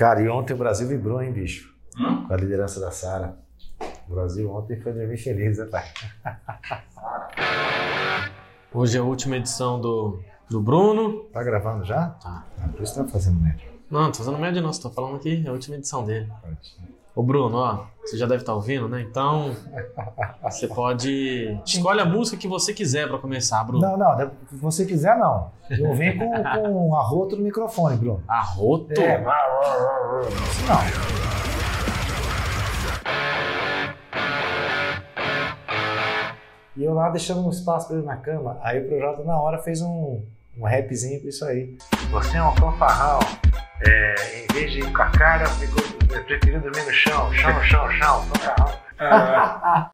Cara, e ontem o Brasil vibrou, hein, bicho? Hum? Com a liderança da Sara. O Brasil ontem foi dormir feliz, né, pai? Hoje é a última edição do, do Bruno. Tá gravando já? Tá. Ah, por isso tá fazendo média. Não, não tô fazendo média não, você tá falando aqui, é a última edição dele. Ô Bruno, ó, você já deve estar tá ouvindo, né? Então, você pode. Escolhe a música que você quiser para começar, Bruno. Não, não, se você quiser, não. Eu venho com, com arroto no microfone, Bruno. Arroto? É, não. E eu lá deixando um espaço para ele na cama. Aí o Projota na hora fez um, um rapzinho com isso aí. Você é um fanfarrão. É, em vez de ir com a cara, ficou, eu preferi dormir no chão. Chão, chão, chão, fanfarrão. Ah.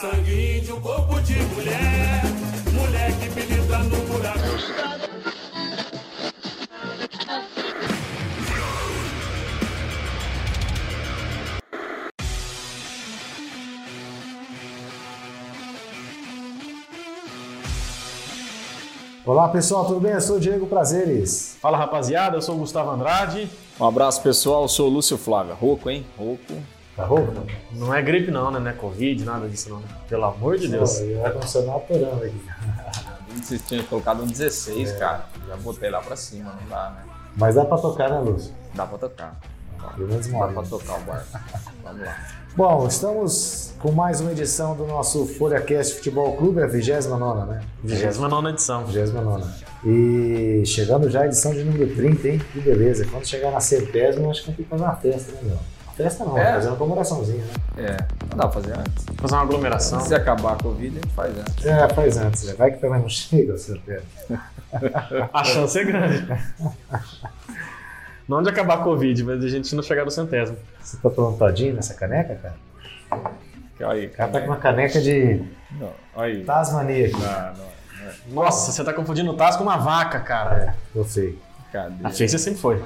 sangue de um corpo de mulher, mulher que milita no buraco. Olá pessoal, tudo bem? Eu sou o Diego Prazeres. Fala rapaziada, eu sou o Gustavo Andrade. Um abraço pessoal, eu sou o Lúcio Flávio. Rouco, hein? Rouco. Tá rouco? Não é gripe não, né? Não é Covid, nada disso não. Pelo amor de Deus. Eu ia condicionar aturando aqui. Você tinha colocado um 16, é. cara. Já botei lá pra cima, não dá, né? Mas dá pra tocar, né, Lúcio? Dá pra tocar. Pelo menos Dá pra tocar o barco. Vamos lá. Bom, estamos com mais uma edição do nosso FolhaCast Futebol Clube, a 29, né? 29 edição. 29. E chegando já a edição de número 30, hein? Que beleza. Quando chegar na centésima, acho que tem que fazer uma festa, né, meu? Festa não, é. fazer uma comemoraçãozinha, né? É, não dá pra fazer antes. Fazer uma aglomeração. Se acabar a Covid, a gente faz antes. É, faz antes. Né? Vai que também não chega, certeza. a chance é grande. Não de acabar a Covid, mas de a gente não chegar no centésimo. Você tá tomando todinho nessa caneca, cara? Aí, o cara tá com uma caneca de não, aí. Tasmania aqui. Não, não, Nossa, você tá confundindo o Taz com uma vaca, cara. É, eu sei. Cadê? A ciência sempre foi.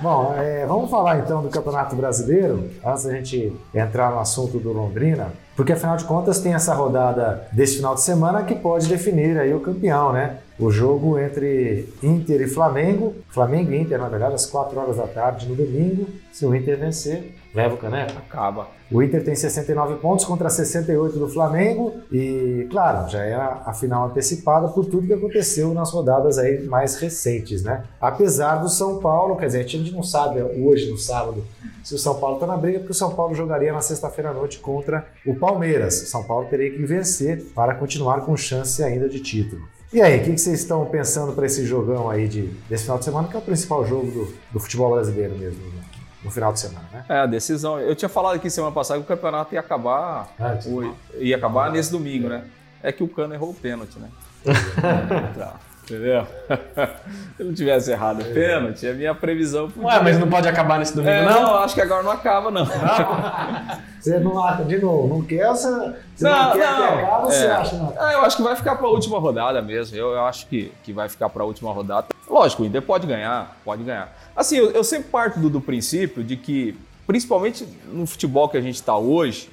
Bom, é, vamos falar então do Campeonato Brasileiro, antes da gente entrar no assunto do Londrina, porque afinal de contas tem essa rodada desse final de semana que pode definir aí o campeão, né? O jogo entre Inter e Flamengo, Flamengo e Inter, na verdade, às 4 horas da tarde no domingo. Se o Inter vencer, leva o caneco. Acaba. O Inter tem 69 pontos contra 68 do Flamengo e, claro, já é a final antecipada por tudo que aconteceu nas rodadas aí mais recentes, né? Apesar do São Paulo, quer dizer, a gente não sabe hoje, no sábado, se o São Paulo está na briga, porque o São Paulo jogaria na sexta-feira à noite contra o Palmeiras. São Paulo teria que vencer para continuar com chance ainda de título. E aí, o que, vocês estão pensando para esse jogão aí de, desse final de semana, que é o principal jogo do, do futebol brasileiro mesmo, né? no final de semana, né? É, a decisão. Eu tinha falado aqui semana passada que o campeonato ia acabar, ah, o, ia acabar nesse domingo, né? É que o Cano errou o pênalti, né? Entendeu? Se eu não tivesse errado é pênalti, a minha previsão. Ué, mas não pode acabar nesse domingo, é, não? Não, acho que agora não acaba, não. você não, de novo, não quer, você, você não, não quer não. que acabe, você é. acha? Não? Ah, eu acho que vai ficar para a última rodada mesmo. Eu, eu acho que, que vai ficar para a última rodada. Lógico, o Inter pode ganhar, pode ganhar. Assim, eu, eu sempre parto do, do princípio de que, principalmente no futebol que a gente está hoje,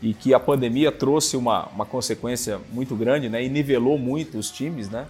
e que a pandemia trouxe uma, uma consequência muito grande, né? E nivelou muito os times, né?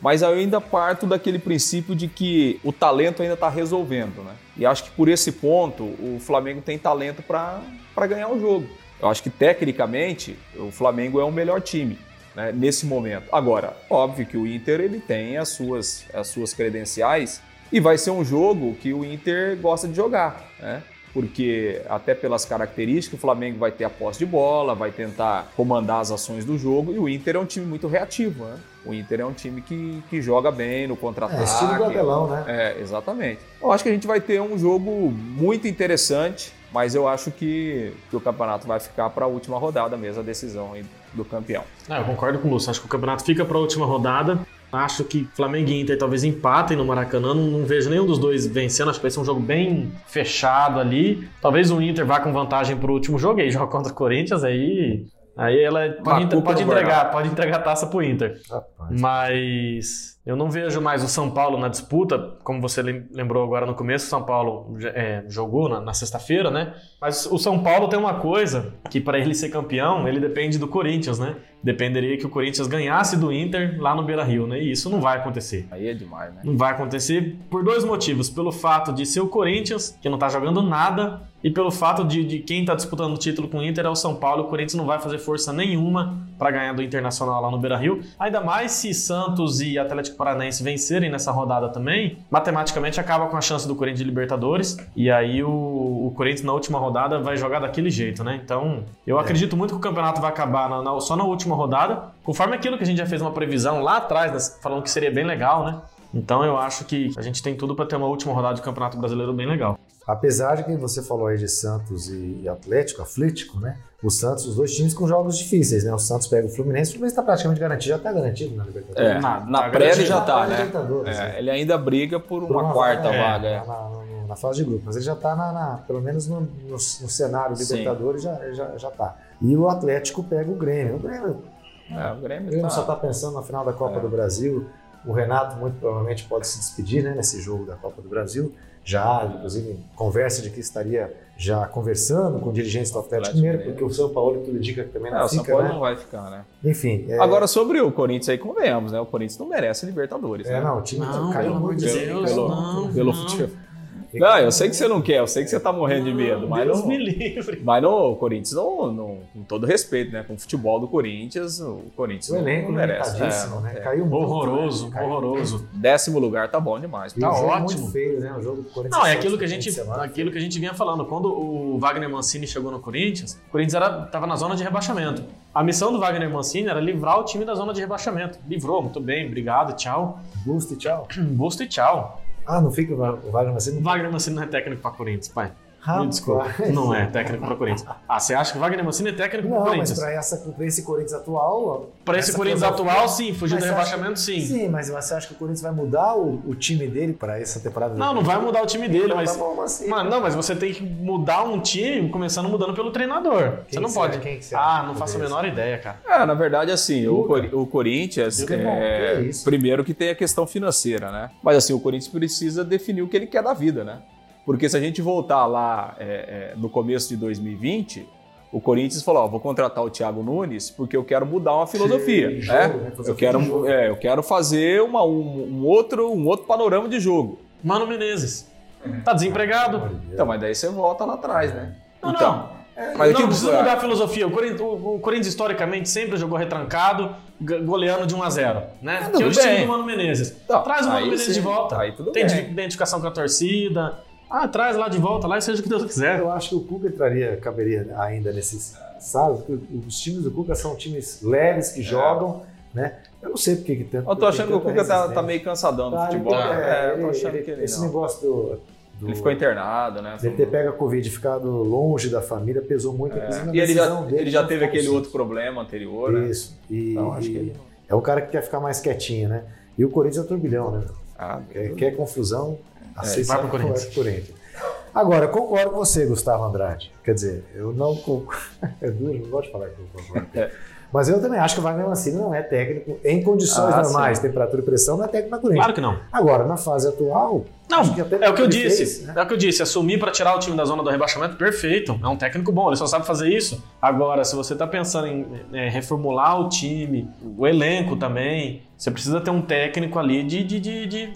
Mas eu ainda parto daquele princípio de que o talento ainda está resolvendo, né? E acho que por esse ponto o Flamengo tem talento para ganhar o jogo. Eu acho que tecnicamente o Flamengo é o melhor time né, nesse momento. Agora, óbvio que o Inter ele tem as suas, as suas credenciais e vai ser um jogo que o Inter gosta de jogar, né? Porque até pelas características, o Flamengo vai ter a posse de bola, vai tentar comandar as ações do jogo e o Inter é um time muito reativo, né? O Inter é um time que, que joga bem no contra-ataque. É, estilo do Abelão, né? É, exatamente. Eu acho que a gente vai ter um jogo muito interessante, mas eu acho que, que o campeonato vai ficar para a última rodada mesmo, a decisão do campeão. É, eu concordo com o Lúcio, acho que o campeonato fica para a última rodada. Acho que Flamengo e Inter talvez empatem no Maracanã. Não, não, vejo nenhum dos dois vencendo. Acho que vai ser um jogo bem fechado ali. Talvez o Inter vá com vantagem pro último jogo e aí joga contra o Corinthians. Aí Aí ela pode, culpa pode entregar, pode entregar a taça pro Inter. Rapaz. Mas eu não vejo mais o São Paulo na disputa, como você lem- lembrou agora no começo, o São Paulo é, jogou na, na sexta-feira, né? Mas o São Paulo tem uma coisa que para ele ser campeão, ele depende do Corinthians, né? Dependeria que o Corinthians ganhasse do Inter lá no Beira-Rio, né? E isso não vai acontecer. Aí é demais, né? Não vai acontecer por dois motivos. Pelo fato de ser o Corinthians, que não tá jogando nada, e pelo fato de, de quem tá disputando o título com o Inter é o São Paulo. O Corinthians não vai fazer força nenhuma para ganhar do Internacional lá no Beira Rio. Ainda mais se Santos e Atlético Paranaense vencerem nessa rodada também, matematicamente acaba com a chance do Corinthians de Libertadores. E aí o, o Corinthians na última rodada vai jogar daquele jeito, né? Então eu acredito muito que o campeonato vai acabar na- na- só na última rodada, conforme aquilo que a gente já fez uma previsão lá atrás, né, falando que seria bem legal, né? Então eu acho que a gente tem tudo para ter uma última rodada de Campeonato Brasileiro bem legal. Apesar de que você falou aí de Santos e Atlético, Atlético, né? O Santos, os dois times com jogos difíceis, né? O Santos pega o Fluminense, o Fluminense está praticamente garantido, já está garantido na Libertadores. É, Na- na, tá pré ele já tá, na né? É, né? ele ainda briga por Por uma, quarta é, vaga. é. Na, na- na fase de grupo, mas ele já está na, na- pelo menos no, no- no cenário. Libertadores já, já, já tá. E o Atlético pega o Grêmio. O Grêmio, É, o o Grêmio Grêmio tá- só está pensando na final da Copa É. do Brasil. O Renato muito provavelmente pode se despedir né, nesse jogo da Copa do Brasil. Já, inclusive, conversa de que estaria já conversando com dirigentes do Atlético Atlético Mineiro, porque o São Paulo tudo indica que também É, não o São fica, Paulo né? não vai ficar, né? Enfim. é- Agora, sobre o Corinthians aí, convenhamos, né? O Corinthians não merece Libertadores. É, né? não, o time Não, caiu muito de bem. Deus, pelo, não, pelo não. futebol. Não, eu sei que você não quer, eu sei que você tá morrendo de medo, mas Deus não, me livre. mas não, o Corinthians, não, não- com todo respeito, né? Com o futebol do Corinthians, o Corinthians O elenco não merece. limitadíssimo, É, né? é. Caiu muito. Horroroso, né? Caiu horroroso. Décimo lugar tá bom demais. Tá jogo ótimo. muito feio, né? O jogo do Corinthians. Não, é aquilo que a gente, semana. aquilo que a gente vinha falando. Quando o Wagner Mancini chegou no Corinthians, o Corinthians era, tava na zona de rebaixamento. A missão do Wagner Mancini era livrar o time da zona de rebaixamento. Livrou, muito bem, obrigado, tchau. Busto e tchau. Busto e tchau. Ah, não fica o Wagner Mancini? O Wagner Mancini não é técnico para Corinthians, pai. Rapaz. desculpa. Não é técnico para Corinthians. Ah, você acha que o Wagner Mancini é técnico para Não, mas Corinthians? pra, essa, pra esse Corinthians atual. Para esse Corinthians atual, sim. Fugir Mas do rebaixamento, sim. Sim, mas você acha que o Corinthians vai mudar o, o time dele pra essa temporada? Não, não vai mudar o time dele, mas. Tá bom, assim. Mano, não, mas você tem que mudar um time começando mudando pelo treinador. Quem você não que pode. quem que ah, não faço a menor ideia, cara. É, na verdade, assim, o, o Corinthians, bom, é, que isso. primeiro que tem a questão financeira, né? Mas assim, o Corinthians precisa definir o que ele quer da vida, né? Porque se a gente voltar lá é, é, no começo de 2020, o Corinthians falou, ó, vou contratar o Thiago Nunes porque eu quero mudar uma filosofia, De né? jogo, né? Eu quero, é, eu quero fazer uma- um, um outro, um outro panorama de jogo. Mano Menezes. Tá desempregado? Então, mas daí você volta lá atrás, né? Não, então, não. mas não precisa mudar a filosofia. O Corinthians, o- o Corinthians, historicamente sempre jogou retrancado, goleando de 1 a 0 né? tudo Que é o estilo do Mano Menezes. Então, traz o Mano Menezes sim. de volta. Aí Tem bem. identificação com a torcida. Ah, traz lá de volta lá e seja o que Deus quiser. Eu acho que o Cuca entraria, caberia ainda nesses. Sabe? Porque Os times do Cuca são times leves que jogam, né? Eu não sei por que que tanto. eu tô achando que o Cuca tá, tá meio cansadão do Tá, futebol. ele- né? é, É, eu tô ele- achando ele- que ele Esse não. negócio do. do- Ele ficou internado, né? Ele ter pego a Covid e ficado longe da família pesou muito. É. E ele já, dele ele já teve aquele o outro problema anterior, né? Isso. E, Então, acho que ele- é um cara que quer ficar mais quietinho, né? E o Corinthians é turbilhão, né? Ah, Quer, quer confusão, assiste vai pro Corinthians. vai pro Corinthians. Agora, concordo com você, Gustavo Andrade. Quer dizer, eu não concordo. É duro, não gosto de falar que eu concordo. É. Mas eu também acho que o Wagner Mancini não é técnico em condições Ah, normais, sim. temperatura e pressão, não é técnico na Corinthians. Claro que não. Agora, na fase atual, Não, é o que eu disse. fez, né? É o que eu disse. Assumir pra tirar o time da zona do rebaixamento, perfeito. É um técnico bom, ele só sabe fazer isso. Agora, se você tá pensando em é, reformular o time, o elenco também, você precisa ter um técnico ali de. de, de, de-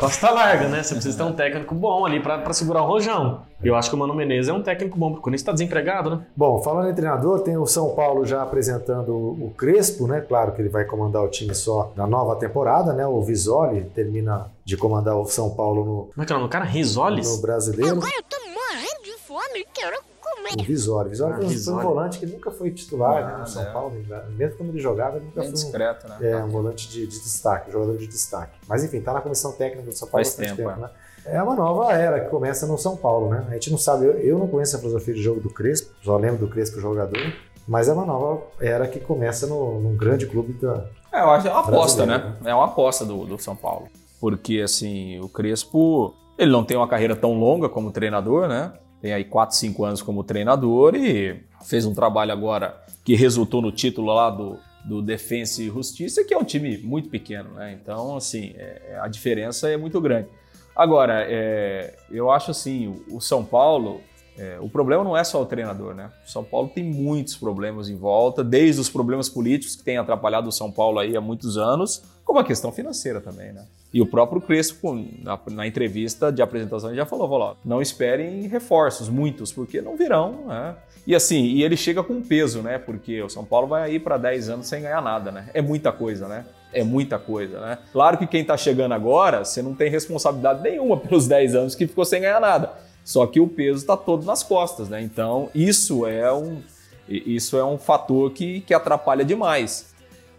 Costa larga, né? Você precisa ter um técnico bom ali pra, pra segurar o rojão. E eu acho que o Mano Menezes é um técnico bom, porque o Corinthians tá desempregado, né? Bom, falando em treinador, tem o São Paulo já apresentando o Crespo, né? Claro que ele vai comandar o time só na nova temporada, né? O Visoli termina de comandar o São Paulo no, Como é que é o nome do cara? no Risoles? brasileiro. Agora eu tô morrendo de fome quero. O Visoli. O Visoli Ah, foi um- um volante que nunca foi titular né, Ah, no São é. Paulo. Mesmo quando ele jogava, ele nunca bem foi um, discreto, né? é, um volante de, de destaque, um jogador de destaque. Mas enfim, tá na comissão técnica do São Paulo há Faz tempo, tempo, né? É uma nova era que começa no São Paulo, né? A gente não sabe, eu, eu não conheço a filosofia de jogo do Crespo, só lembro do Crespo jogador, mas é uma nova era que começa no, num grande clube da, É, eu acho que é uma aposta, né? Brasileiro, É uma aposta do, do São Paulo. Porque, assim, o Crespo, ele não tem uma carreira tão longa como treinador, né? Tem aí 4, 5 anos como treinador e fez um trabalho agora que resultou no título lá do, do Defensa e Justiça, que é um time muito pequeno, né? Então, assim, é, a diferença é muito grande. Agora, é, eu acho assim, o, o São Paulo, é, o problema não é só o treinador, né? O São Paulo tem muitos problemas em volta, desde os problemas políticos que têm atrapalhado o São Paulo aí há muitos anos, como a questão financeira também, né? E o próprio Crespo, na, na entrevista de apresentação, já falou, falou, não esperem reforços, muitos, porque não virão, né? E assim, e ele chega com peso, né? Porque o São Paulo vai aí para 10 anos sem ganhar nada, né? É muita coisa, né? É muita coisa, né? Claro que quem está chegando agora, você não tem responsabilidade nenhuma pelos 10 anos que ficou sem ganhar nada. Só que o peso está todo nas costas, né? Então, isso é um, isso é um fator que, que atrapalha demais.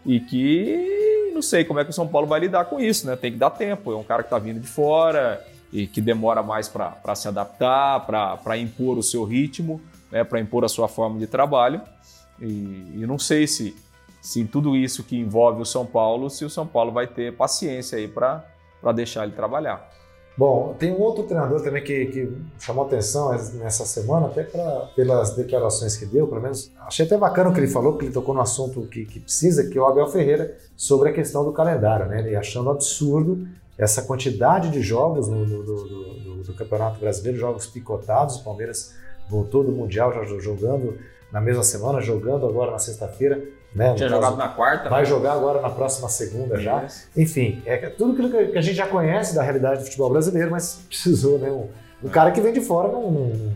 E que não sei como é que o São Paulo vai lidar com isso, né? Tem que dar tempo. É um cara que está vindo de fora e que demora mais para se adaptar, para impor o seu ritmo, né? para impor a sua forma de trabalho. E, e não sei se, se em tudo isso que envolve o São Paulo, se o São Paulo vai ter paciência aí para deixar ele trabalhar. Bom, tem um outro treinador também que, que chamou atenção nessa semana, até pra, pelas declarações que deu, pelo menos. Achei até bacana o que ele falou, que ele tocou no assunto que, que precisa, que é o Abel Ferreira, sobre a questão do calendário, né? Ele achando absurdo essa quantidade de jogos no, no, do, do, do, Campeonato Brasileiro, jogos picotados. O Palmeiras voltou do Mundial já jogando na mesma semana, jogando agora na sexta-feira. Né? Tinha jogado na quarta. Vai né? jogar agora na próxima segunda já. Enfim, é tudo aquilo que a gente já conhece da realidade do futebol brasileiro, mas precisou, né? Um, um cara que vem de fora não, não,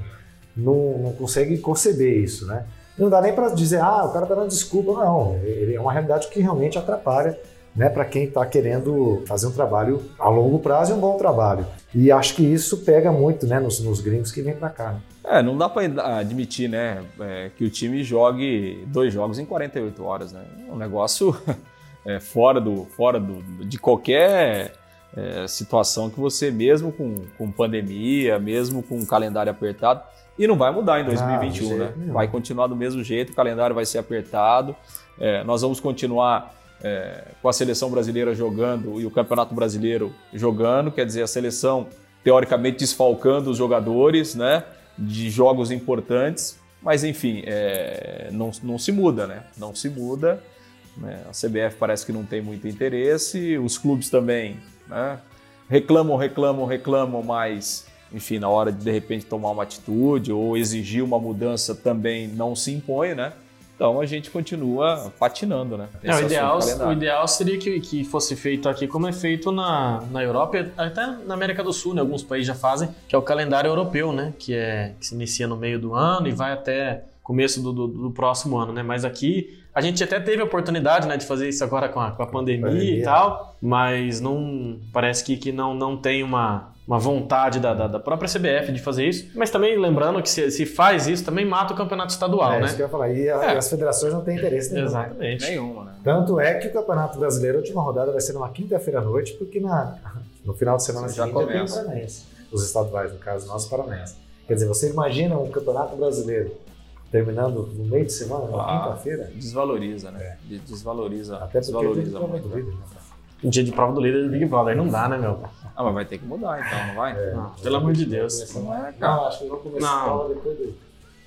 não, não consegue conceber isso, né? Não dá nem para dizer, ah, o cara tá dando desculpa, não. Ele é uma realidade que realmente atrapalha né, para quem está querendo fazer um trabalho a longo prazo e um bom trabalho. E acho que isso pega muito né, nos, nos gringos que vêm para cá. Né? É, não dá para admitir né, é, que o time jogue dois jogos em 48 horas. Né? É um negócio é, fora, do, fora do, de qualquer é, situação que você, mesmo com, com pandemia, mesmo com um calendário apertado, e não vai mudar em 2021, ah, né? Vai continuar do mesmo jeito, o calendário vai ser apertado, é, nós vamos continuar é, com a seleção brasileira jogando e o Campeonato Brasileiro jogando, quer dizer, a seleção teoricamente desfalcando os jogadores, né, de jogos importantes, mas enfim, é, não, não se muda, né? Não se muda. Né? A CBF parece que não tem muito interesse, os clubes também, né? Reclamam, reclamam, reclamam, mas enfim, na hora de de repente tomar uma atitude ou exigir uma mudança também não se impõe, né? Então a gente continua patinando, né? É, o, ideal, o ideal seria que, que fosse feito aqui como é feito na, na Europa, até na América do Sul, né? Alguns países já fazem, que é o calendário europeu, né? Que, é, que se inicia no meio do ano e vai até começo do, do, do, próximo ano, né? Mas aqui a gente até teve a oportunidade né, de fazer isso agora com a, com a pandemia, pandemia, e tal, mas não parece que, que não, não tem uma, uma vontade da, da, da, própria CBF de fazer isso. Mas também lembrando que se, se faz isso, também mata o campeonato estadual, é, né? Isso que eu ia falar. E, a, é. as federações não têm interesse nenhum. Exatamente. Nenhuma, né? Tanto é que o Campeonato Brasileiro, a última rodada vai ser numa quinta-feira à noite, porque na, no final de semana já começa. tem Os estaduais, no caso, nosso Paranaense. Quer dizer, você imagina um Campeonato Brasileiro terminando no meio de semana, na ah, quinta-feira? Desvaloriza, né? É. Desvaloriza. Até porque desvaloriza muito. Né? Um dia de prova do líder do Big Brother, não dá, né, meu? Ah, mas vai ter que mudar então, não vai? É, não, pelo amor de Deus. Não, é, não, acho que vão começar não. depois do,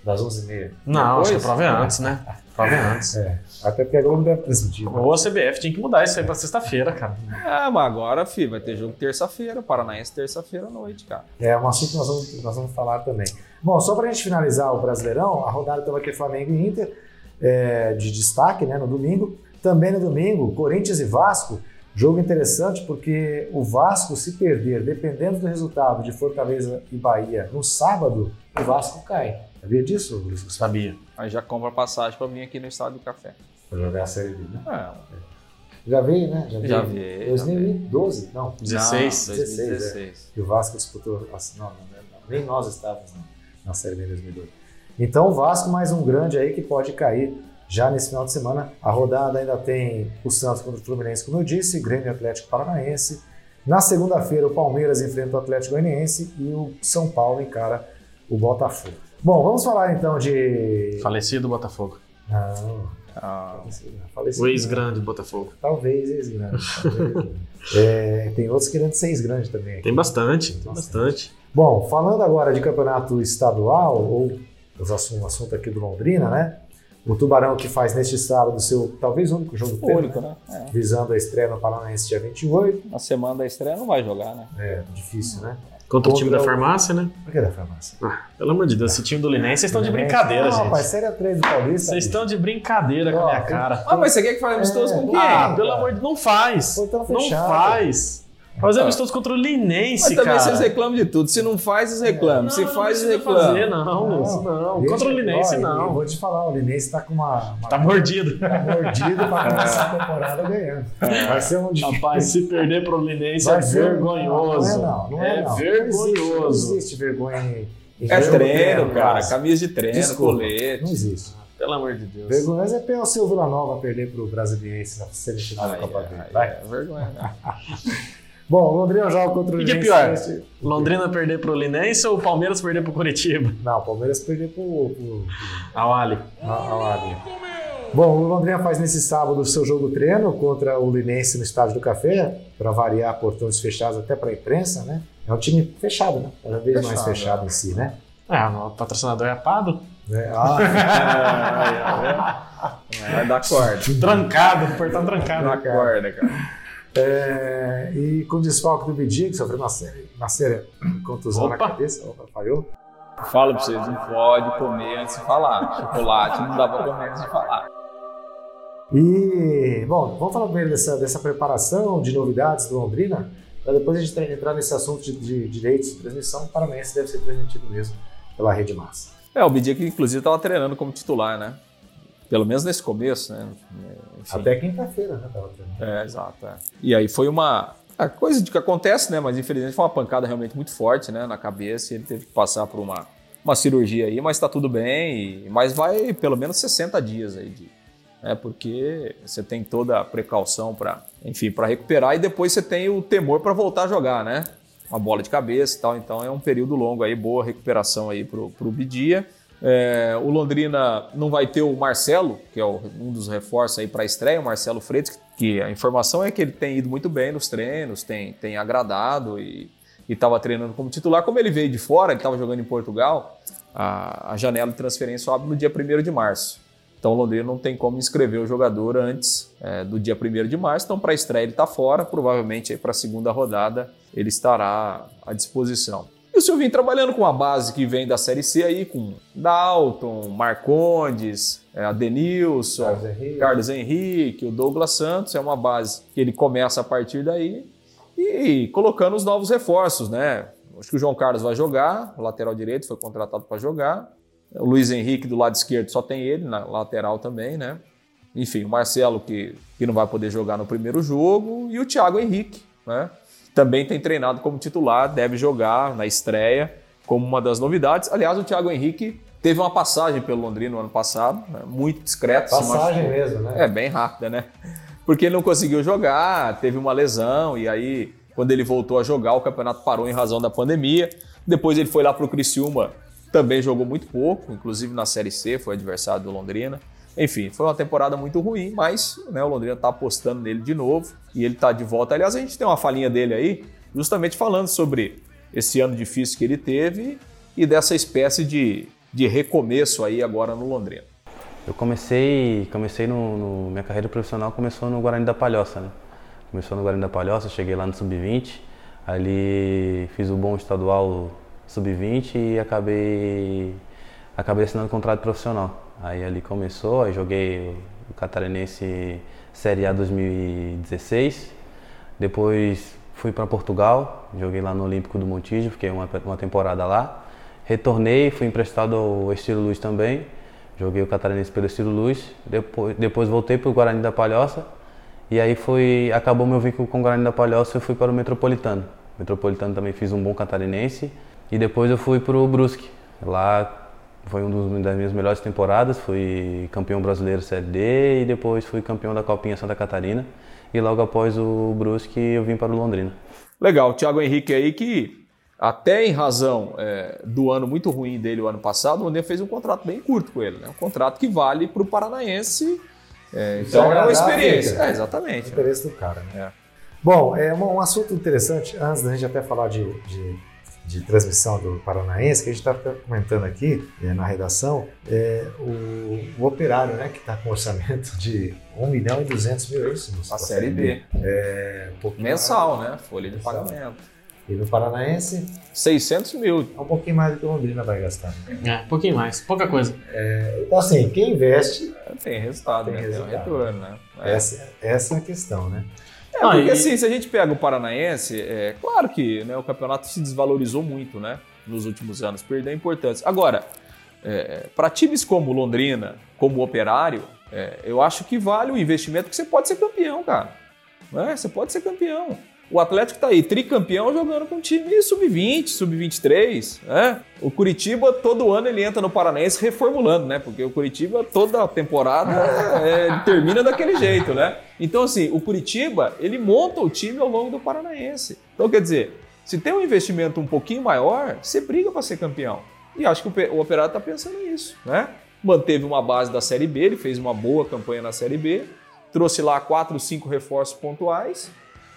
das 11h30. Não, depois? acho que a prova é antes, né? A prova é antes. É, até porque a Globo deve transmitir. Né? Ou a CBF tinha que mudar isso aí pra sexta-feira, cara. É, mas agora, filho, vai ter jogo terça-feira, Paranaense terça-feira à noite, cara. É um assunto que nós vamos, nós vamos falar também. Bom, só pra gente finalizar o Brasileirão, a rodada então vai ter Flamengo e Inter é, de destaque, né, no domingo. Também no domingo, Corinthians e Vasco. Jogo interessante porque o Vasco, se perder, dependendo do resultado de Fortaleza e Bahia no sábado, o Vasco cai. Sabia disso, Luiz? Sabia. Aí já compra passagem para vir aqui no Estádio do Café. Para jogar a Série B, né? É. Já veio, né? Já, já vi. 2012, já não. 16. Não, 16, 16. É. E o Vasco disputou. Assim, não, não, não, nem nós estávamos na Série B em 2012. Então o Vasco mais um grande aí que pode cair já nesse final de semana. A rodada ainda tem o Santos contra o Fluminense, como eu disse, Grêmio Atlético Paranaense. Na segunda-feira, o Palmeiras enfrenta o Atlético Goianiense e o São Paulo encara o Botafogo. Bom, vamos falar então de. Falecido Botafogo. Não. Ah, falecido, o ex-grande Botafogo. Talvez ex-grande. é, tem outros querendo ser ex-grande também. Aqui. Tem bastante, tem bastante. Bom, falando agora de campeonato estadual, ou assunto, assunto aqui do Londrina, né? O Tubarão que faz neste sábado seu talvez único jogo O treino, único, né? né? É. visando a estreia no Paranaense dia 28. Na semana da estreia não vai jogar, né? É difícil, né? Contra o time da o- farmácia, né? Por que da farmácia? Ah, pelo amor de Deus, esse time do Linense, vocês estão de brincadeira, não, gente. rapaz, Série 3 do Paulista. Vocês estão de brincadeira com a minha cara. Ah, mas você quer que fale amistoso É. com quem? Ah, pelo amor de Deus, não faz. Não fechado. faz. Fazer Ah. amistoso contra o Mas Linense, também cara. vocês reclamam de tudo. Se não faz, vocês reclamam. Não, Se não faz, vocês fazer, reclamam. não, não. Deixa- Contra o Linense, ó, Eu não. vou te falar, o Linense tá com uma. uma Tá mordido. tá mordido pra começar a temporada ganhando. Vai ser um dia. Rapaz, se perder pro Linense Vai é ser um- vergonhoso. Não, é não, não é, não. Não vergonhoso. existe, não existe vergonha em, É treino, cara. Camisa de treino, Desculpa, colete. Não existe. Pelo amor de Deus. Vergonhoso é pegar o seu Vila Nova perder pro Brasiliense na semifinal da Copa Verde. ai, Vai. é vergonha, né? Bom, o Londrina joga contra o O que é Linense pior? Londrina perder pro Linense ou o Palmeiras perder pro Curitiba? Não, o Palmeiras perder pro, pro, Ao Ali. ao Águia. Bom, o Londrina faz nesse sábado o seu jogo treino contra o Linense no Estádio do Café, para variar portões fechados até para a imprensa, né? É um time fechado, né? Cada vez mais Fechado, fechado em si, né? Ah, o patrocinador é a Pado. É, ah, Vai dar corda. Trancado, portão trancado. Dá corda, cara. É, e com o desfalque do Bidia, que sofreu uma série, uma série contusão na Opa. cabeça, opa, falhou. Falo pra vocês, não pode comer antes de falar. Chocolate não dá pra comer antes de falar. E, bom, vamos falar primeiro dessa, dessa preparação de novidades do Londrina, para depois a gente entrar nesse assunto de, de direitos de transmissão. Paranaense deve ser transmitido mesmo pela Rede Massa. É, o Bidia que inclusive tava treinando como titular, né? Pelo menos nesse começo, né? Enfim. Até quinta-feira, né? Tava. É, exato. é. E aí foi uma a coisa de que acontece, né? Mas infelizmente foi uma pancada realmente muito forte, né? Na cabeça. E ele teve que passar por uma, uma cirurgia aí, mas tá tudo bem. E, mas vai pelo menos 60 dias aí de. Né, porque você tem toda a precaução para, enfim, para recuperar e depois você tem o temor para voltar a jogar, né? Uma bola de cabeça e tal. Então é um período longo aí, boa recuperação aí pro, pro Bidia. É, o Londrina não vai ter o Marcelo, que é um dos reforços aí para a estreia, o Marcelo Freitas, que a informação é que ele tem ido muito bem nos treinos, tem, tem agradado e estava treinando como titular. Como ele veio de fora, ele estava jogando em Portugal, a, a janela de transferência abre no dia 1 de março. Então o Londrina não tem como inscrever o jogador antes é, do dia 1 de março. Então para a estreia ele está fora, provavelmente para a segunda rodada ele estará à disposição. E o Silvinho trabalhando com uma base que vem da Série C aí, com Dalton, Marcondes, é, Adenilson, Carlos Henrique. Carlos Henrique, o Douglas Santos, é uma base que ele começa a partir daí e colocando os novos reforços, né? Acho que o João Carlos vai jogar, o lateral direito foi contratado para jogar. O Luiz Henrique do lado esquerdo só tem ele, na lateral também, né? Enfim, o Marcelo que, que não vai poder jogar no primeiro jogo e o Thiago Henrique, né? Também tem treinado como titular, deve jogar na estreia como uma das novidades. Aliás, o Thiago Henrique teve uma passagem pelo Londrina no ano passado, né? muito discreto. se Passagem mesmo, né? É, bem rápida, né? Porque ele não conseguiu jogar, teve uma lesão, e aí, quando ele voltou a jogar, o campeonato parou em razão da pandemia. Depois ele foi lá para o Criciúma, também jogou muito pouco, inclusive na Série C, foi adversário do Londrina. Enfim, foi uma temporada muito ruim, mas né, o Londrina está apostando nele de novo e ele está de volta. Aliás, a gente tem uma falinha dele aí, justamente falando sobre esse ano difícil que ele teve e dessa espécie de, de recomeço aí agora no Londrina. Eu comecei, comecei no, no- minha carreira profissional começou no Guarani da Palhoça, né? Começou no Guarani da Palhoça, cheguei lá no sub-20, ali fiz o bom estadual sub-20 e acabei acabei assinando contrato profissional. Aí ali começou, aí joguei o Catarinense Série A 2016. Depois fui para Portugal, joguei lá no Olímpico do Montijo, fiquei uma, uma temporada lá. Retornei, fui emprestado ao Estilo Luz também. Joguei o Catarinense pelo Estilo Luz. Depois, depois voltei para o Guarani da Palhoça. E aí foi, acabou meu vínculo com o Guarani da Palhoça e fui para o Metropolitano. Metropolitano também fiz um bom catarinense. E depois eu fui para o Brusque. Lá foi uma das minhas melhores temporadas. Fui campeão brasileiro Série D e depois fui campeão da Copinha Santa Catarina. E logo após o Brusque eu vim para o Londrina. Legal, o Thiago Henrique aí que até em razão é, do ano muito ruim dele o ano passado, o Londrina fez um contrato bem curto com ele, né? Um contrato que vale para o Paranaense. É, então é uma agradar a experiência. É, O exatamente. interesse do cara, né? É. Bom, é um, um assunto interessante, antes da gente até falar de, de de transmissão do Paranaense, que a gente está comentando aqui é, na redação, é o, o operário, né, que está com orçamento de 1 milhão e 200 mil euros. A Série B. É, um Mensal, né? Folha de Mensal. pagamento. E no Paranaense, 600 mil. é um pouquinho mais do que o Londrina vai gastar. É, um pouquinho mais, pouca coisa. Então, assim, quem investe, Tem resultado, Tem né? Tem resultado. um retorno, né? É. essa, essa é a questão, né? É, Ah, porque e- assim, se a gente pega o Paranaense, é claro que né, o campeonato se desvalorizou muito, né? Nos últimos anos, perdeu a importância. Agora, para times como Londrina, como Operário, é, eu acho que vale o investimento que você pode ser campeão, cara. Né? Você pode ser campeão. O Atlético tá aí, tricampeão, jogando com time sub-20, sub-23, né? O Curitiba, todo ano, ele entra no Paranaense reformulando, né? Porque o Curitiba, toda temporada, é, termina daquele jeito, né? Então, assim, o Curitiba, ele monta o time ao longo do Paranaense. Então, quer dizer, se tem um investimento um pouquinho maior, você briga para ser campeão. E acho que o, Pe- o Operário tá pensando nisso, né? Manteve uma base da Série B, ele fez uma boa campanha na Série B, trouxe lá quatro, cinco reforços pontuais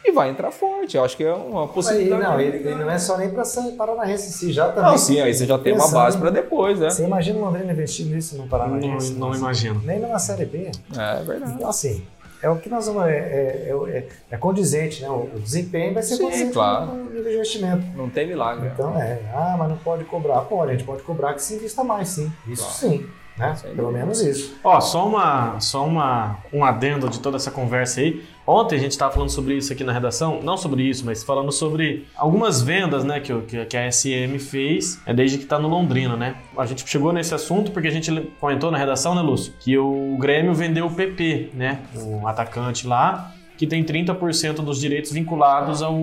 e vai entrar forte. Eu acho que é uma possibilidade. não, ele, ele não é só nem para Paranaense em si, já também. Não, sim, aí você já tem uma base para depois, né? Você imagina o Londrina investindo nisso no Não, Paranaense? não Nossa. imagino. Nem numa Série B. É verdade. Então, assim, é o que nós vamos. É, é, é, é condizente, né? O, o desempenho vai ser Sim, condizente claro. com o nível de investimento. Não tem milagre. Então, é. Ah, mas não pode cobrar. Pode, a gente pode cobrar que se invista mais, sim. Isso Claro. sim. Né? Pelo menos isso. Ó, só uma, só uma, um adendo de toda essa conversa aí. Ontem a gente estava falando sobre isso aqui na redação, não sobre isso, mas falando sobre algumas vendas, né, que, o- que, que a SM fez, é desde que está no Londrina, né? A gente chegou nesse assunto porque a gente comentou na redação, né, Lúcio, que o Grêmio vendeu o PP, né, o atacante lá, que tem 30% dos direitos vinculados ao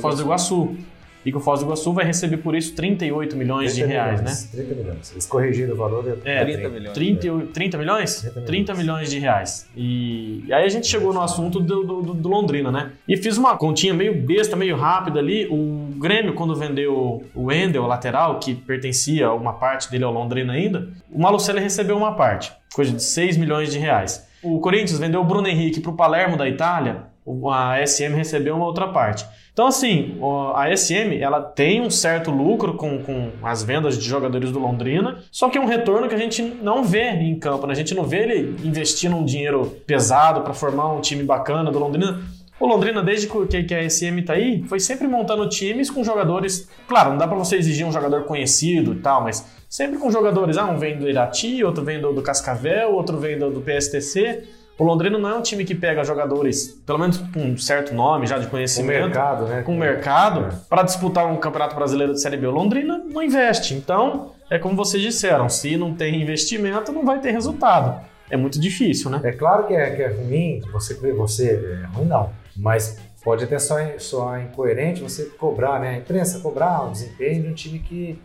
Foz do Iguaçu. E que o Foz do Iguaçu vai receber por isso 38 milhões de 30 reais, né? milhões, 30 milhões. Eles corrigiram o valor. É, 30 milhões. 30, e- 30 milhões? 30 milhões. 30 milhões de reais. E, e aí a gente chegou no assunto do, do- do- do Londrina, né? E fiz uma continha meio besta, meio rápida ali. O Grêmio, quando vendeu o Wendel, o lateral, que pertencia uma parte dele ao Londrina ainda, o Malucelli recebeu uma parte, coisa de 6 milhões de reais. O Corinthians vendeu o Bruno Henrique para o Palermo da Itália, a SM recebeu uma outra parte. Então, assim, a SM ela tem um certo lucro com, com as vendas de jogadores do Londrina, só que é um retorno que a gente não vê em campo, né? A gente não vê ele investindo um dinheiro pesado para formar um time bacana do Londrina. O Londrina, desde que que a SM tá aí, foi sempre montando times com jogadores. Claro, não dá para você exigir um jogador conhecido e tal, mas sempre com jogadores. Ah, um vem do Irati, outro vem do, do Cascavel, outro vem do, do PSTC. O Londrina não é um time que pega jogadores, pelo menos com um certo nome já de Com conhecimento mercado, né? com o mercado É. para disputar um campeonato brasileiro de Série B. O Londrina não investe. Então, é como vocês disseram, se não tem investimento, não vai ter resultado. É muito difícil, né? É claro que é, que é ruim, você, você é ruim não, mas pode até só soar incoerente você cobrar, né? A imprensa cobrar o desempenho de um time que,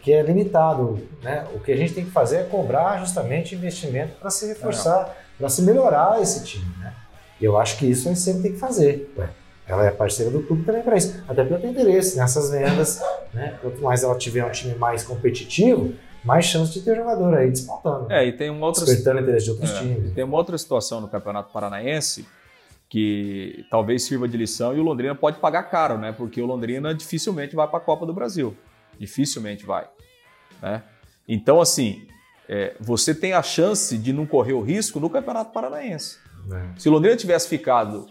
que é limitado, né? O que a gente tem que fazer é cobrar justamente investimento para se reforçar, para se melhorar esse time, né? E eu acho que isso a gente sempre tem que fazer. Ué, ela é parceira do clube também para isso, até porque eu tenho interesse nessas vendas, né? Quanto mais ela tiver um time mais competitivo, mais chance de ter jogador aí despontando, É, e tem uma outra despertando interesse de outros É, times. Tem uma outra situação no Campeonato Paranaense que talvez sirva de lição e o Londrina pode pagar caro, né? Porque o Londrina dificilmente vai para a Copa do Brasil. Dificilmente vai. Né? Então, assim, é, você tem a chance de não correr o risco no Campeonato Paranaense. né? Se o Londrina tivesse ficado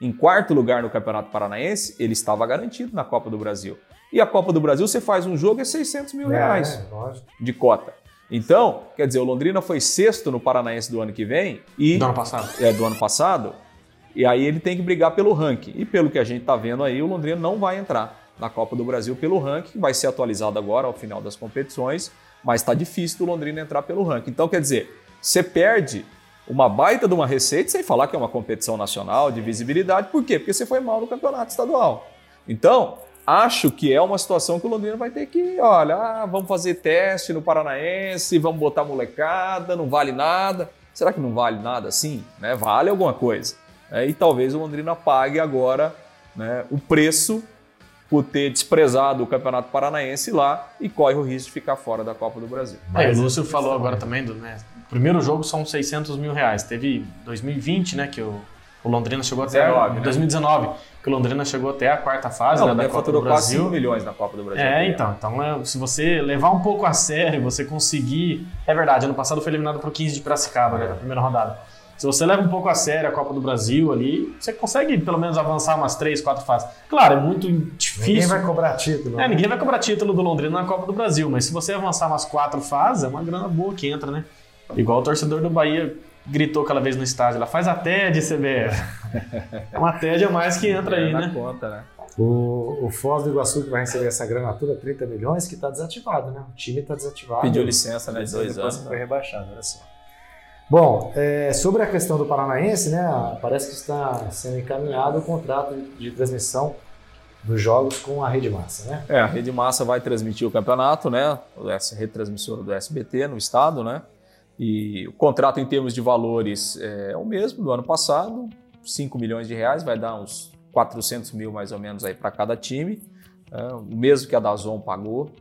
em quarto lugar no Campeonato Paranaense, ele estava garantido na Copa do Brasil. E a Copa do Brasil, você faz um jogo é 600 mil reais É, de cota. Então, quer dizer, o Londrina foi sexto no Paranaense do ano que vem e Do ano passado. é do ano passado, e aí ele tem que brigar pelo ranking. E pelo que a gente está vendo aí, o Londrina não vai entrar na Copa do Brasil pelo ranking, que vai ser atualizado agora ao final das competições, mas está difícil do Londrina entrar pelo ranking. Então, quer dizer, você perde uma baita de uma receita, sem falar que é uma competição nacional de visibilidade. Por quê? Porque você foi mal no campeonato estadual. Então, acho que é uma situação que o Londrina vai ter que, olha, ah, vamos fazer teste no Paranaense, vamos botar molecada, não vale nada. Será que não vale nada assim? Né? Vale alguma coisa. É, e talvez o Londrina pague agora né, o preço por ter desprezado o Campeonato Paranaense lá e corre o risco de ficar fora da Copa do Brasil. É, Mas o Lúcio é falou agora também do né, primeiro jogo são 600 mil reais. Teve 2020, né, que o, o Londrina chegou até 19, né? 2019, que o Londrina chegou até a quarta fase Não, né, da Copa do faturou quase 5 Brasil. milhões na Copa do Brasil. É, então. Então, é, se você levar um pouco a sério, você conseguir. É verdade, ano passado foi eliminado pro 15 de Piracicaba, né, na primeira rodada. Se você leva um pouco a sério a Copa do Brasil ali, você consegue pelo menos avançar umas três, quatro fases. Claro, é muito difícil. Ninguém vai cobrar título. É, né? ninguém vai cobrar título do Londrina na Copa do Brasil, mas se você avançar umas quatro fases, é uma grana boa que entra, né? Igual o torcedor do Bahia gritou aquela vez no estádio, ela faz a TED, CBF. É uma TED a mais que entra aí, na né? conta, né? O, o Foz do Iguaçu que vai receber essa grana toda, 30 milhões, que está desativado, né? O time está desativado. Pediu licença, né? De dois Depois anos. Foi rebaixado, olha só. Bom, é, sobre a questão do Paranaense, né? Parece que está sendo encaminhado o contrato de transmissão dos jogos com a Rede Massa, né? É, a Rede Massa vai transmitir o campeonato, né? Essa retransmissora do SBT no estado, né? E o contrato em termos de valores é o mesmo do ano passado, 5 milhões de reais, vai dar uns 400 mil mais ou menos aí para cada time, é, o mesmo que a Dazon pagou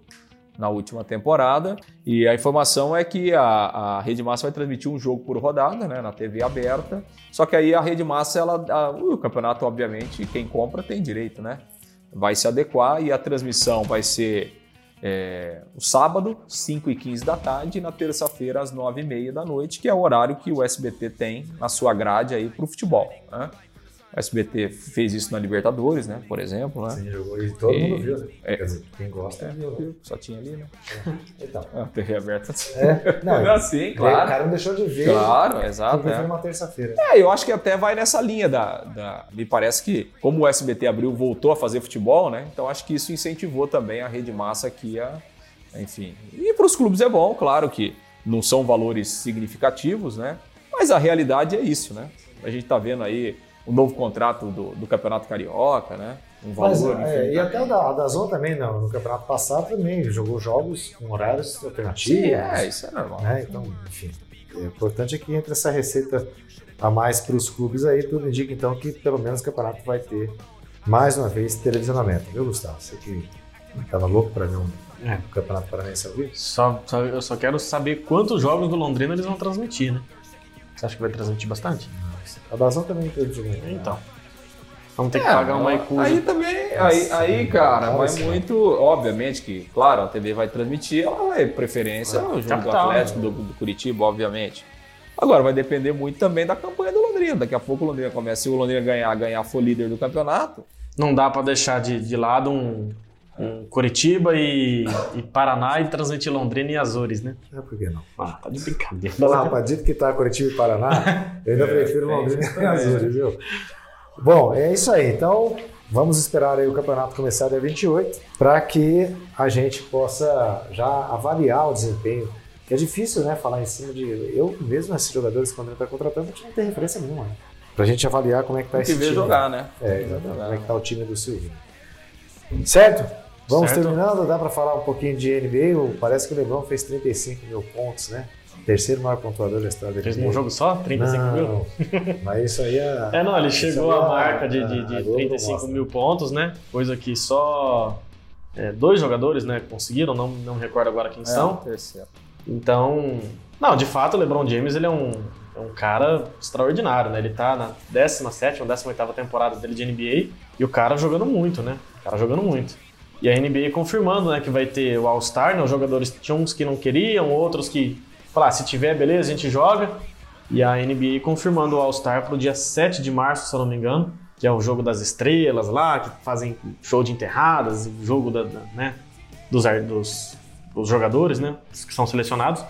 na última temporada. E a informação é que a, a Rede Massa vai transmitir um jogo por rodada, né, na TV aberta. Só que aí a Rede Massa, ela, a- o campeonato, obviamente, quem compra tem direito, né? Vai se adequar e a transmissão vai ser é, o sábado, 5 e 15 da tarde, e na terça-feira, às 9 e meia da noite, que é o horário que o SBT tem na sua grade aí para o futebol. Né? O SBT fez isso na Libertadores, né? Por exemplo, né? Sim, jogou e todo E- mundo viu, né? é. Quer dizer, quem gosta viu, né? Só tinha ali, né? Então, A TV aberta. é, não, É assim, o claro. cara não deixou de ver. Claro, exato. foi é. uma terça-feira. É, eu acho que até vai nessa linha da, da- Me parece que, como o SBT abriu, voltou a fazer futebol, né? Então acho que isso incentivou também a rede massa aqui a. Enfim. E para os clubes é bom, claro que não são valores significativos, né? Mas a realidade é isso, né? A gente tá vendo aí o novo contrato do, do Campeonato Carioca, né? Um Mas, valor. é, enfim, e até o da, a da Zon também, não, no campeonato passado também, jogou jogos com horários alternativos. Sim, é, isso é normal. né? Então, enfim, o importante é que entre essa receita a mais para os clubes aí, tudo indica então que pelo menos o campeonato vai ter mais uma vez televisionamento, viu, Gustavo? Você que estava louco para ver um, É. um campeonato paranaense ao vivo? Só, só- eu só quero saber quantos jogos do Londrina eles vão transmitir, né? Você acha que vai transmitir bastante? A Dazon também teve jogo. né? Então. Vamos ter que É, pagar uma Aí ICUSA. também, aí, aí cara, vai muito. Obviamente que, claro, a TV vai transmitir, ela vai preferência no jogo do Atlético, do, do Curitiba, obviamente. Agora vai depender muito também da campanha do Londrina. Daqui a pouco o Londrina começa, se o Londrina ganhar, ganhar for líder do campeonato. Não dá pra deixar de, de lado um, um Curitiba e, e Paraná e transmitir Londrina e Azores, né? É, por que não? Ah, tá de brincadeira. Fala, rapaz, dito que tá Curitiba e Paraná, eu ainda prefiro tem Londrina e. Azures, viu? Bom, é isso aí. Então, vamos esperar aí o campeonato começar dia 28 para que a gente possa já avaliar o desempenho. Que é difícil, né, falar em cima de... Eu mesmo, esses jogadores, quando ele está contratando, a gente não tem referência nenhuma, né? Pra gente avaliar como é que tá Tem que esse ver time. jogar, né? É, exatamente. Como é que tá o time do Silvinho. Certo? Vamos Certo. terminando, dá para falar um pouquinho de NBA. Parece que o LeBron fez 35 mil pontos, né? Terceiro maior pontuador da história da Fez um jogo só? 35 mil? Não, mas isso aí é. É, não, ele chegou aí à é- marca de, de, de Globo 35 mostra. mil pontos, né? Coisa que só é, dois jogadores né, conseguiram, não, não me recordo agora quem É, são. terceiro. Então, não, de fato, o LeBron James ele é um, é um cara extraordinário, né? Ele tá na 17ª, 18ª temporada dele de NBA e o cara jogando muito, né? O cara jogando muito. E a NBA confirmando, né, que vai ter o All-Star, né? Os jogadores tinham uns que não queriam, outros que falaram, ah, se tiver, beleza, a gente joga. E a NBA confirmando o All-Star pro dia 7 de março, se eu não me engano, que é o jogo das estrelas lá, que fazem show de enterradas, jogo da, da- né, dos, dos, dos jogadores, né, que são selecionados.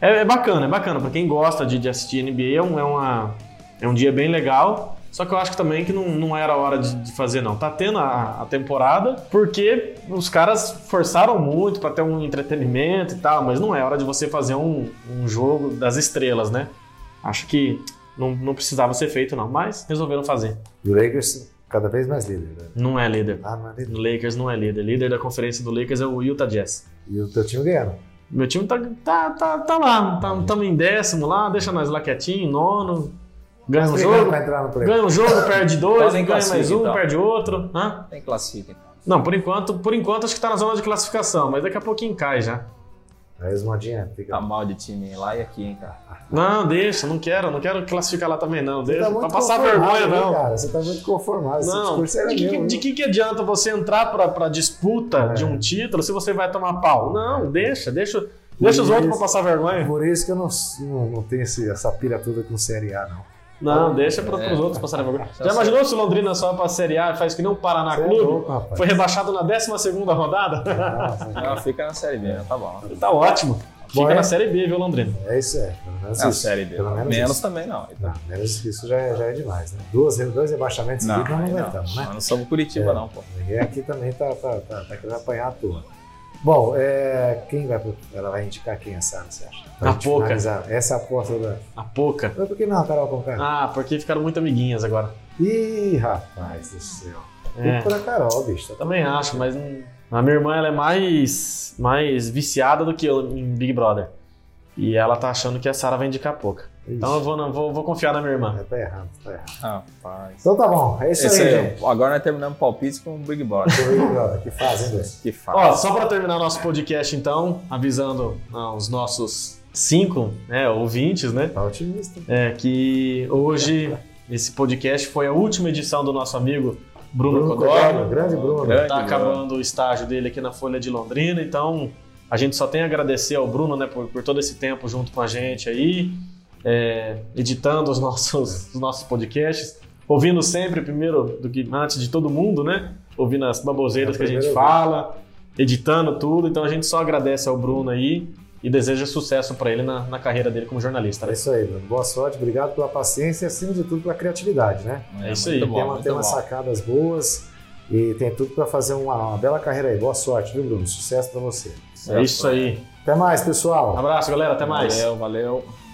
É, é bacana, é bacana. Pra quem gosta de, de assistir NBA, é um, é, uma, é um dia bem legal. Só que eu acho que também que não, não era hora de, de fazer, não. Tá tendo a, a temporada porque os caras forçaram muito pra ter um entretenimento e tal, mas não é hora de você fazer um, um jogo das estrelas, né? Acho que não, não precisava ser feito, não. Mas resolveram fazer. E o Lakers cada vez mais líder. Né? Não é líder. Ah, não é líder. No Lakers não é líder. Líder da conferência do Lakers é o Utah Jazz. E o teu time ganhando. Meu time tá, tá, tá, tá lá, estamos em décimo lá, deixa nós lá quietinho, nono. Ganha um jogo, ganha um jogo, perde dois, Fazem ganha mais um, então. perde outro. Hã? Tem classifica. então. Não, por enquanto, por enquanto acho que tá na zona de classificação, mas daqui a pouquinho cai já. Aí os modinha fica. Tá mal de time lá e aqui, hein, cara. Não, deixa, não quero, não quero classificar lá também, não. Deixa, tá pra passar vergonha, né, não. Cara, você tá muito conformado. Esse Não, discurso era de que, de viu? que, que adianta você entrar pra, pra disputa É. de um título se você vai tomar pau? Não, deixa, deixa, deixa os Por outros pra passar vergonha. Por isso que eu não, não, não tenho esse- essa pira toda com Série A, não. Não, deixa pra, É. pros outros passarem vergonha. Tá Já imaginou se o Londrina só pra Série A e faz que nem o Paraná Você é Clube? louco, rapaz. Foi rebaixado na 12ª rodada? Nossa, Não, fica na Série B, tá bom. tá ótimo. Fica Bom, é? na Série B, viu, Londrina? é isso, é. Pelo menos Na isso. Série B. Pelo menos Menos isso. também não. Não, menos isso já é, já é demais, né? Duas, dois rebaixamentos seguidos nós não aí aguentamos, né? Nós não somos Curitiba, É. não, pô. Ninguém aqui também tá, tá, tá, tá querendo apanhar à toa. Bom, é, quem vai. Ela vai indicar quem é Sara, você acha? Pra A Poca. finalizar. Essa é a aposta da. A pouca. Mas por que não, Carol Conká? Ah, porque ficaram muito amiguinhas agora. Ih, rapaz do céu. É. Tudo pra Carol, bicho. Tá Também acho, mas não- a minha irmã ela é mais, mais viciada do que eu em Big Brother. E ela tá achando que a Sara vai indicar pouca. Então eu vou, não, vou, vou confiar na minha irmã. É, tá errado, tá errado. Rapaz. Então tá bom, é isso Esse aí, aí, gente. agora nós terminamos palpite com o Big Brother. Que fazem, dois. Que Ó, faz. só para terminar nosso podcast então, avisando ah, os nossos cinco né, ouvintes, né? Tá otimista. É que hoje esse podcast foi a última edição do nosso amigo Bruno, Bruno grande Bruno. Grande. Tá acabando o estágio dele aqui na Folha de Londrina, então a gente só tem a agradecer ao Bruno, né, por, por todo esse tempo junto com a gente aí, é, editando os nossos, os nossos podcasts, ouvindo sempre primeiro do que antes de todo mundo, né? Ouvindo as baboseiras É que a gente fala, editando tudo, então a gente só agradece ao Bruno aí e deseja sucesso para ele na, na carreira dele como jornalista. É né? isso aí, Bruno. Boa sorte, obrigado pela paciência e, acima de tudo, pela criatividade, né? É isso aí. Tem bom, uma, tem umas sacadas boas e tem tudo pra fazer uma, uma bela carreira aí. Boa sorte, viu, Bruno? Sucesso pra você. É isso aí. Até mais, pessoal. Abraço, galera, até mais. Valeu, valeu.